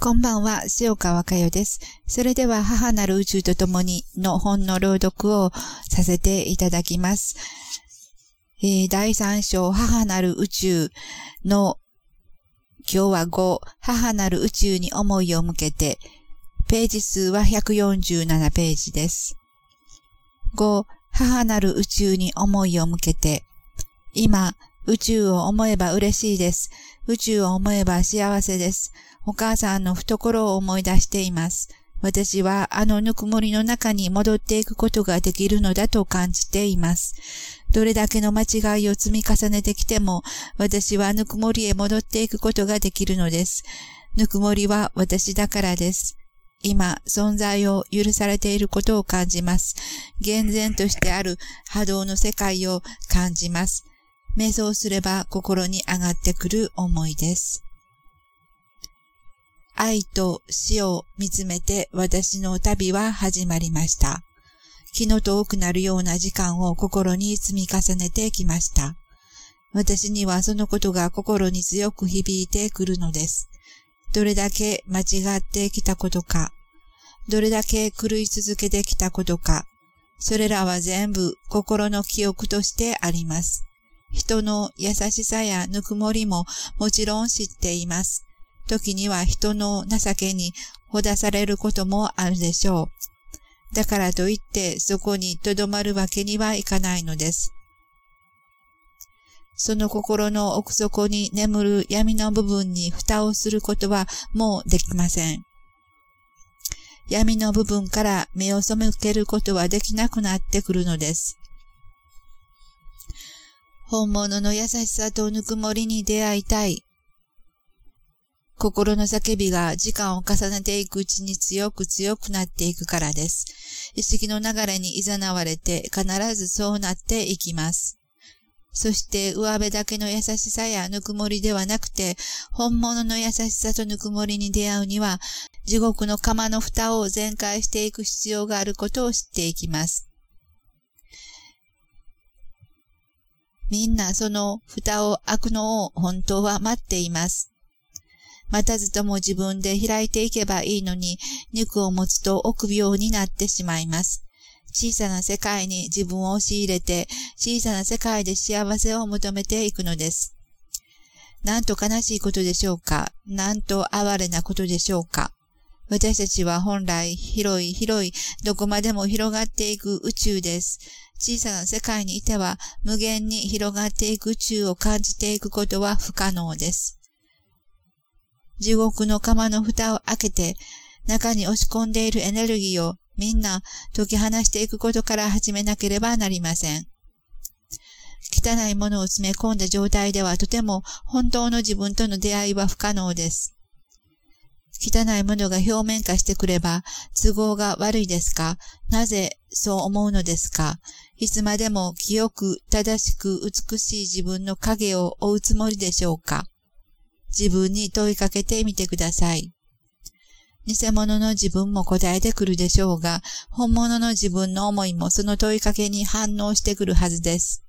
こんばんは、塩川佳代です。それでは、母なる宇宙と共にの本の朗読をさせていただきます。えー、第3章、母なる宇宙の今日は5、母なる宇宙に思いを向けて、ページ数は147ページです。5、母なる宇宙に思いを向けて、今、宇宙を思えば嬉しいです。宇宙を思えば幸せです。お母さんの懐を思い出しています。私はあのぬくもりの中に戻っていくことができるのだと感じています。どれだけの間違いを積み重ねてきても、私はぬくもりへ戻っていくことができるのです。ぬくもりは私だからです。今、存在を許されていることを感じます。厳然としてある波動の世界を感じます。瞑想すれば心に上がってくる思いです。愛と死を見つめて私の旅は始まりました。気の遠くなるような時間を心に積み重ねてきました。私にはそのことが心に強く響いてくるのです。どれだけ間違ってきたことか、どれだけ狂い続けてきたことか、それらは全部心の記憶としてあります。人の優しさやぬくもりももちろん知っています。時には人の情けにほだされることもあるでしょう。だからといってそこに留まるわけにはいかないのです。その心の奥底に眠る闇の部分に蓋をすることはもうできません。闇の部分から目を背けることはできなくなってくるのです。本物の優しさとぬくもりに出会いたい。心の叫びが時間を重ねていくうちに強く強くなっていくからです。意識の流れに誘われて必ずそうなっていきます。そして上辺だけの優しさやぬくもりではなくて、本物の優しさとぬくもりに出会うには、地獄の釜の蓋を全開していく必要があることを知っていきます。みんなその蓋を開くのを本当は待っています。待たずとも自分で開いていけばいいのに、肉を持つと臆病になってしまいます。小さな世界に自分を押し入れて、小さな世界で幸せを求めていくのです。なんと悲しいことでしょうか？なんと哀れなことでしょうか？私たちは本来広い広いどこまでも広がっていく宇宙です。小さな世界にいては無限に広がっていく宇宙を感じていくことは不可能です。地獄の釜の蓋を開けて、中に押し込んでいるエネルギーをみんな解き放していくことから始めなければなりません。汚いものを詰め込んだ状態ではとても本当の自分との出会いは不可能です。汚いものが表面化してくれば都合が悪いですか？なぜそう思うのですか？いつまでも清く正しく美しい自分の影を追うつもりでしょうか？自分に問いかけてみてください。偽物の自分も答えてくるでしょうが、本物の自分の思いもその問いかけに反応してくるはずです。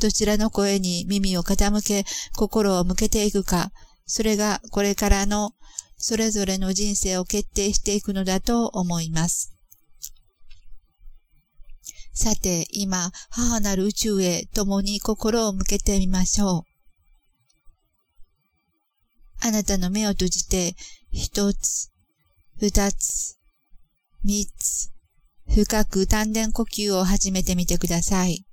どちらの声に耳を傾け、心を向けていくか、それがこれからのそれぞれの人生を決定していくのだと思います。さて、今、母なる宇宙へ共に心を向けてみましょう。あなたの目を閉じて、一つ、二つ、三つ、深く丹田呼吸を始めてみてください。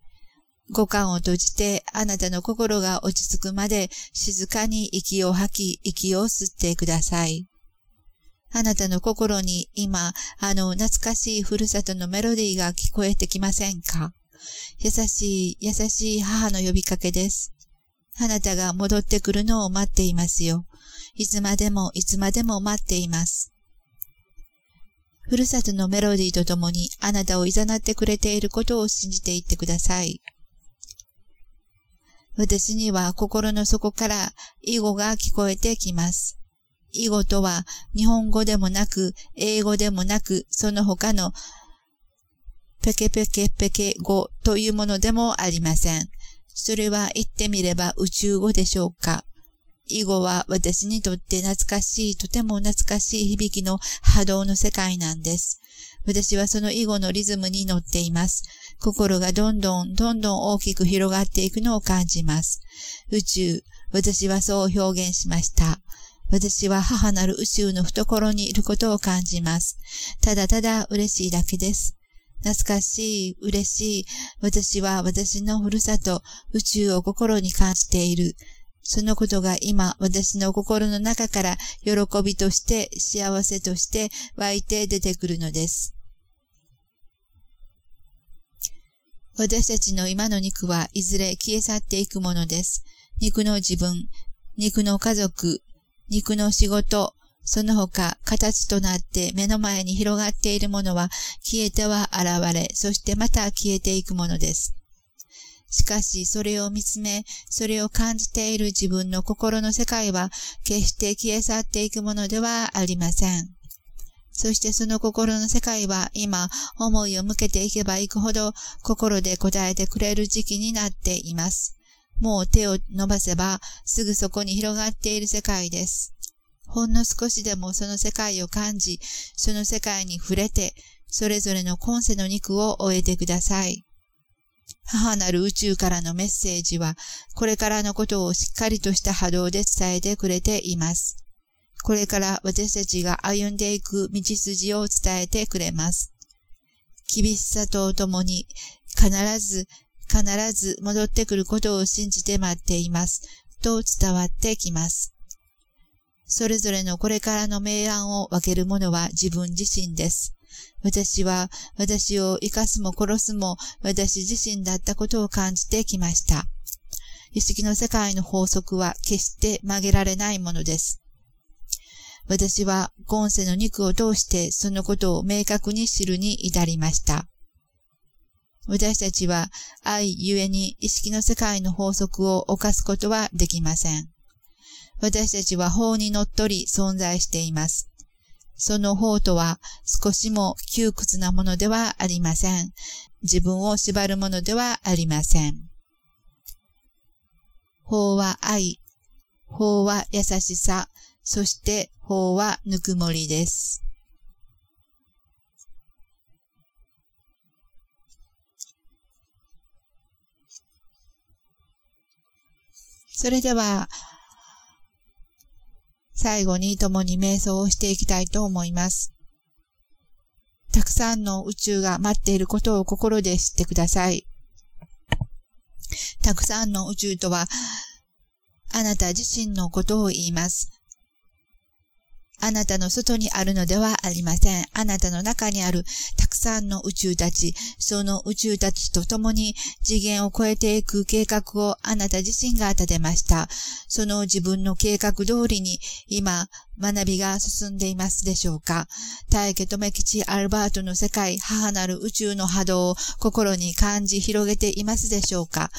五感を閉じて、あなたの心が落ち着くまで静かに息を吐き、息を吸ってください。あなたの心に今、あの懐かしいふるさとのメロディーが聞こえてきませんか？優しい、優しい母の呼びかけです。あなたが戻ってくるのを待っていますよ。いつまでもいつまでも待っています。ふるさとのメロディーとともにあなたを誘ってくれていることを信じていってください。私には心の底から囲碁が聞こえてきます。囲碁とは日本語でもなく、英語でもなく、その他のペケペケペケ語というものでもありません。それは言ってみれば宇宙語でしょうか？以後は私にとって懐かしい、とても懐かしい響きの波動の世界なんです。私はその以後のリズムに乗っています。心がどんどん、どんどん大きく広がっていくのを感じます。宇宙、私はそう表現しました。私は母なる宇宙の懐にいることを感じます。ただただ嬉しいだけです。懐かしい、嬉しい。私は私のふるさと、宇宙を心に感じている。そのことが今、私の心の中から喜びとして、幸せとして湧いて出てくるのです。私たちの今の肉はいずれ消え去っていくものです。肉の自分、肉の家族、肉の仕事、その他、形となって目の前に広がっているものは消えては現れ、そしてまた消えていくものです。しかし、それを見つめ、それを感じている自分の心の世界は、決して消え去っていくものではありません。そしてその心の世界は今、思いを向けていけばいくほど、心で答えてくれる時期になっています。もう手を伸ばせば、すぐそこに広がっている世界です。ほんの少しでもその世界を感じ、その世界に触れて、それぞれの今世の肉を終えてください。母なる宇宙からのメッセージは、これからのことをしっかりとした波動で伝えてくれています。これから私たちが歩んでいく道筋を伝えてくれます。厳しさとともに、必ず、必ず戻ってくることを信じて待っています。と伝わってきます。それぞれのこれからの明暗を分けるものは自分自身です。私は私を生かすも殺すも私自身だったことを感じてきました。意識の世界の法則は決して曲げられないものです。私は今世の肉を通してそのことを明確に知るに至りました。私たちは愛ゆえに意識の世界の法則を犯すことはできません。私たちは法にのっとり存在しています。その法とは少しも窮屈なものではありません。自分を縛るものではありません。法は愛、法は優しさ、そして法はぬくもりです。それでは、最後に共に瞑想をしていきたいと思います。たくさんの宇宙が待っていることを心で知ってください。たくさんの宇宙とは、あなた自身のことを言います。あなたの外にあるのではありません。あなたの中にあるさんの宇宙たち、その宇宙たちと共に次元を超えていく計画をあなた自身が立てました。その自分の計画通りに今、学びが進んでいますでしょうか大家留吉アルバートの世界、母なる宇宙の波動を心に感じ広げていますでしょうか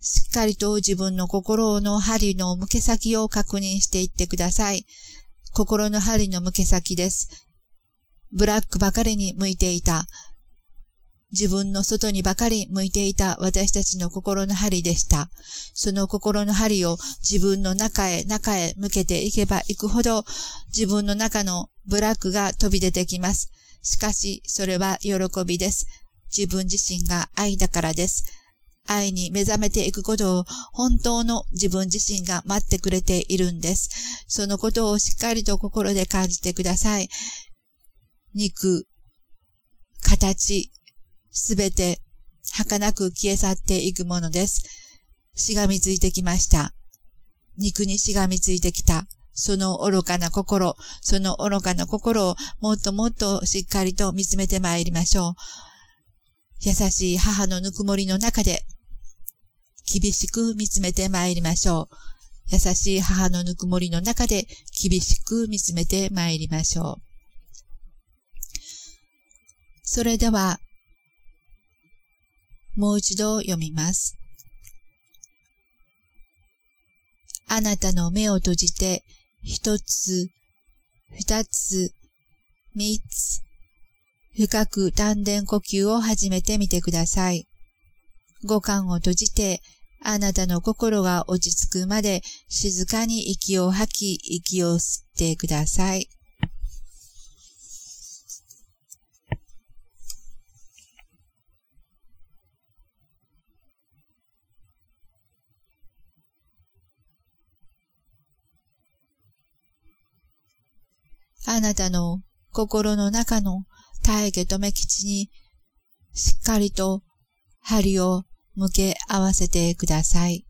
しっかりと自分の心の針の向け先を確認していってください。心の針の向け先です。ブラックばかりに向いていた。自分の外にばかり向いていた私たちの心の針でした。その心の針を自分の中へ中へ向けていけばいくほど自分の中のブラックが飛び出てきます。しかし、それは喜びです。自分自身が愛だからです。愛に目覚めていくことを本当の自分自身が待ってくれているんです。そのことをしっかりと心で感じてください。肉、形、すべて儚く消え去っていくものです。しがみついてきました。肉にしがみついてきた。その愚かな心、その愚かな心をもっともっとしっかりと見つめてまいりましょう。優しい母のぬくもりの中で厳しく見つめて参りましょう。優しい母のぬくもりの中で厳しく見つめて参りましょう。それでは、もう一度読みます。あなたの目を閉じて、一つ、二つ、三つ、深く丹田呼吸を始めてみてください。五感を閉じて、あなたの心が落ち着くまで静かに息を吐き、息を吸ってください。あなたの心の中の体毛止め基地にしっかりと針を向け合わせてください。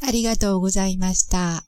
ありがとうございました。